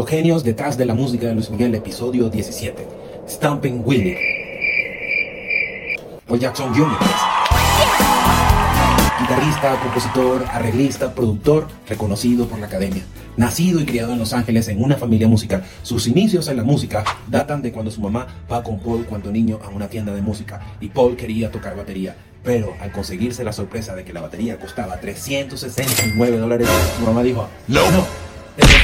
Los genios detrás de la música de Luis Miguel, episodio 17. Stamping Willie. Paul Jackson Jr. Guitarrista, compositor, arreglista, productor, reconocido por la academia. Nacido y criado en Los Ángeles en una familia musical, sus inicios en la música datan de cuando su mamá va con Paul cuando niño a una tienda de música y Paul quería tocar batería. Pero al conseguirse la sorpresa de que la batería costaba 369 dólares, su mamá dijo, no, no,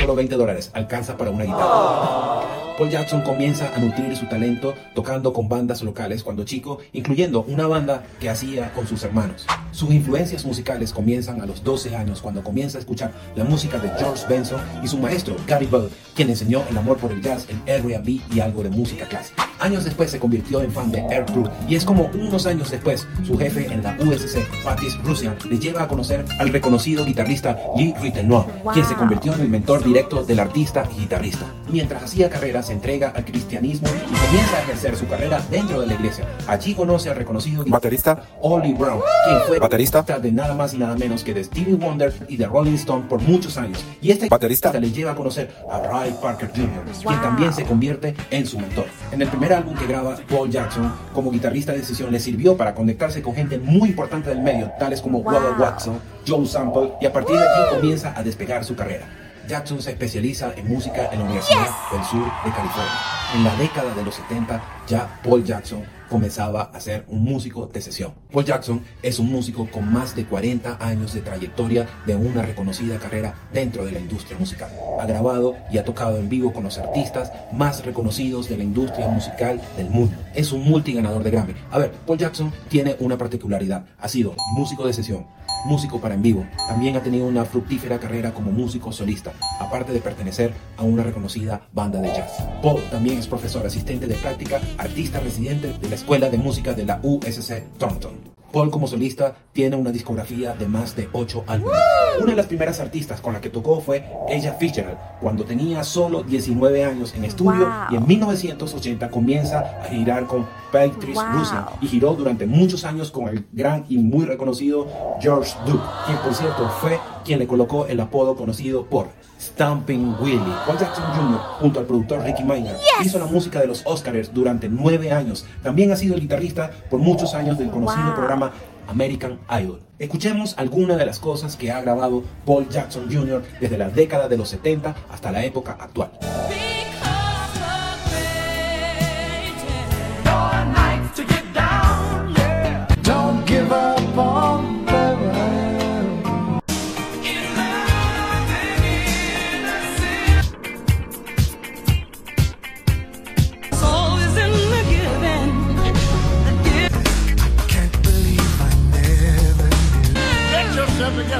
solo 20 dólares, alcanza para una guitarra. Paul Jackson comienza a nutrir su talento tocando con bandas locales cuando chico, incluyendo una banda que hacía con sus hermanos. Sus influencias musicales comienzan a los 12 años cuando comienza a escuchar la música de George Benson y su maestro Gary Bell, quien enseñó el amor por el jazz, el R&B y algo de música clásica. Años después se convirtió en fan de Air Crew y es como unos años después su jefe en la USC, Patis Russian, le lleva a conocer al reconocido guitarrista Lee Ritenour, quien se convirtió en el mentor directo del artista y guitarrista. Mientras hacía carrera se entrega al cristianismo y comienza a ejercer su carrera dentro de la iglesia. Allí conoce al reconocido baterista Ollie Brown, quien fue baterista de nada más y nada menos que de Stevie Wonder y de Rolling Stone por muchos años. Y este baterista le lleva a conocer a Ray Parker Jr., quien también se convierte en su mentor. En el primer álbum que graba Paul Jackson como guitarrista de sesión le sirvió para conectarse con gente muy importante del medio, tales como Robert Watson, Joe Sample, y a partir de aquí comienza a despegar su carrera. Jackson se especializa en música en la Universidad del Sur de California. En la década de los 70 ya Paul Jackson comenzaba a ser un músico de sesión. Paul Jackson es un músico con más de 40 años de trayectoria de una reconocida carrera dentro de la industria musical. Ha grabado y ha tocado en vivo con los artistas más reconocidos de la industria musical del mundo. Es un multiganador de Grammy. A ver, Paul Jackson tiene una particularidad. Ha sido músico de sesión, músico para en vivo. También ha tenido una fructífera carrera como músico solista, aparte de pertenecer a una reconocida banda de jazz. Paul también es profesor asistente de práctica, artista residente de la Escuela de Música de la USC Thornton. Paul como solista tiene una discografía de más de 8 álbumes. Una de las primeras artistas con la que tocó fue Ella Fitzgerald, cuando tenía solo 19 años en estudio y en 1980 comienza a girar con Patrice wow. y giró durante muchos años con el gran y muy reconocido George Duke, quien por cierto fue quien le colocó el apodo conocido por Stamping Willie. Paul Jackson Jr., junto al productor Ricky Minor, hizo la música de los Oscars durante nueve años. También ha sido el guitarrista por muchos años del conocido programa American Idol. Escuchemos algunas de las cosas que ha grabado Paul Jackson Jr. desde la década de los 70 hasta la época actual.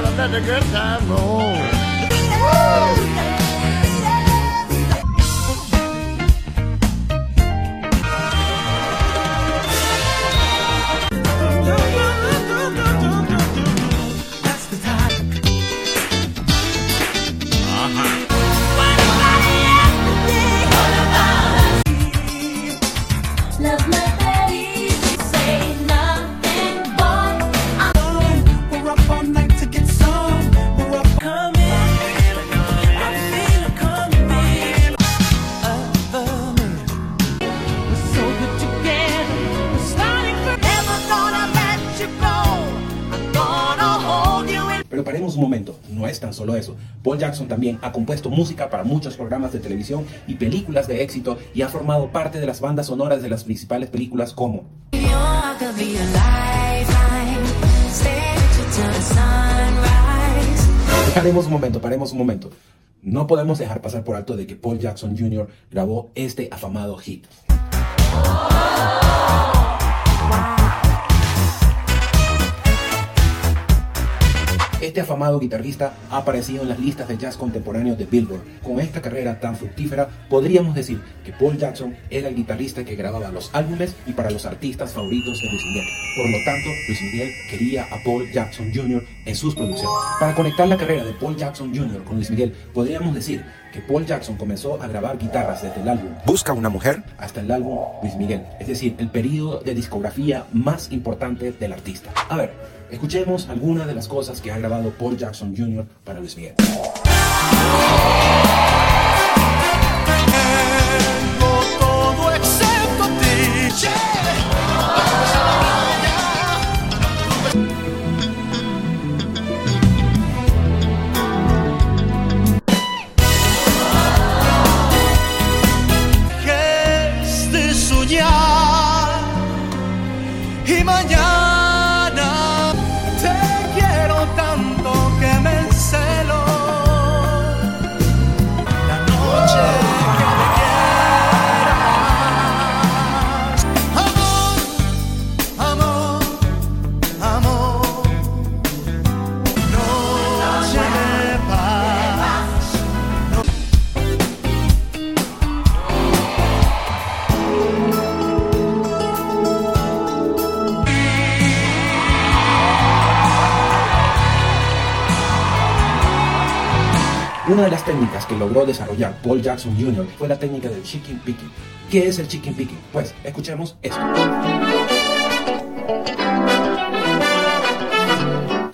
Let the good time roll. Paremos un momento, no es tan solo eso. Paul Jackson también ha compuesto música para muchos programas de televisión y películas de éxito y ha formado parte de las bandas sonoras de las principales películas como Paremos un momento, paremos un momento. No podemos dejar pasar por alto de que Paul Jackson Jr. grabó este afamado hit. Este afamado guitarrista ha aparecido en las listas de jazz contemporáneo de Billboard. Con esta carrera tan fructífera, podríamos decir que Paul Jackson era el guitarrista que grababa los álbumes y para los artistas favoritos de Luis Miguel. Por lo tanto, Luis Miguel quería a Paul Jackson Jr. en sus producciones. Para conectar la carrera de Paul Jackson Jr. con Luis Miguel, podríamos decir que Paul Jackson comenzó a grabar guitarras desde el álbum Busca una mujer hasta el álbum Luis Miguel, es decir, el periodo de discografía más importante del artista. A ver, escuchemos algunas de las cosas que ha grabado Paul Jackson Jr. para Luis Miguel. Una de las técnicas que logró desarrollar Paul Jackson Jr. fue la técnica del chicken picking. ¿Qué es el chicken picking? Pues escuchemos esto.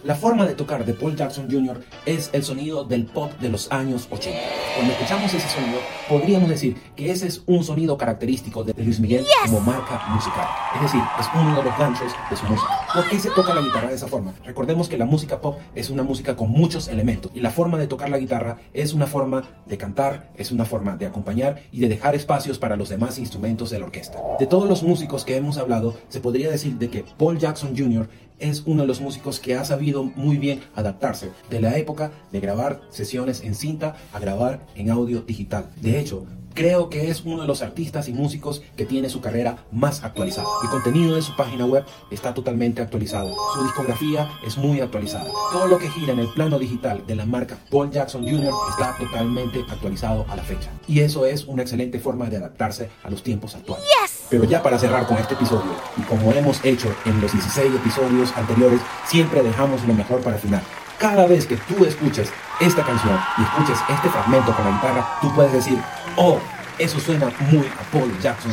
La forma de tocar de Paul Jackson Jr. es el sonido del pop de los años 80. Cuando escuchamos ese sonido, podríamos decir que ese es un sonido característico de Luis Miguel como marca musical. Es decir, es uno de los ganchos de su música. ¿Por qué se toca la guitarra de esa forma? Recordemos que la música pop es una música con muchos elementos y la forma de tocar la guitarra es una forma de cantar, es una forma de acompañar y de dejar espacios para los demás instrumentos de la orquesta. De todos los músicos que hemos hablado, se podría decir de que Paul Jackson Jr. es uno de los músicos que ha sabido muy bien adaptarse de la época de grabar sesiones en cinta a grabar en audio digital. De hecho, Creo que es uno de los artistas y músicos que tiene su carrera más actualizada. El contenido de su página web está totalmente actualizado. Su discografía es muy actualizada. Todo lo que gira en el plano digital de la marca Paul Jackson Jr. está totalmente actualizado a la fecha. Y eso es una excelente forma de adaptarse a los tiempos actuales. Pero ya para cerrar con este episodio, y como hemos hecho en los 16 episodios anteriores, siempre dejamos lo mejor para el final. Cada vez que tú escuches esta canción y escuches este fragmento con la guitarra, tú puedes decir, oh, eso suena muy a Paul Jackson.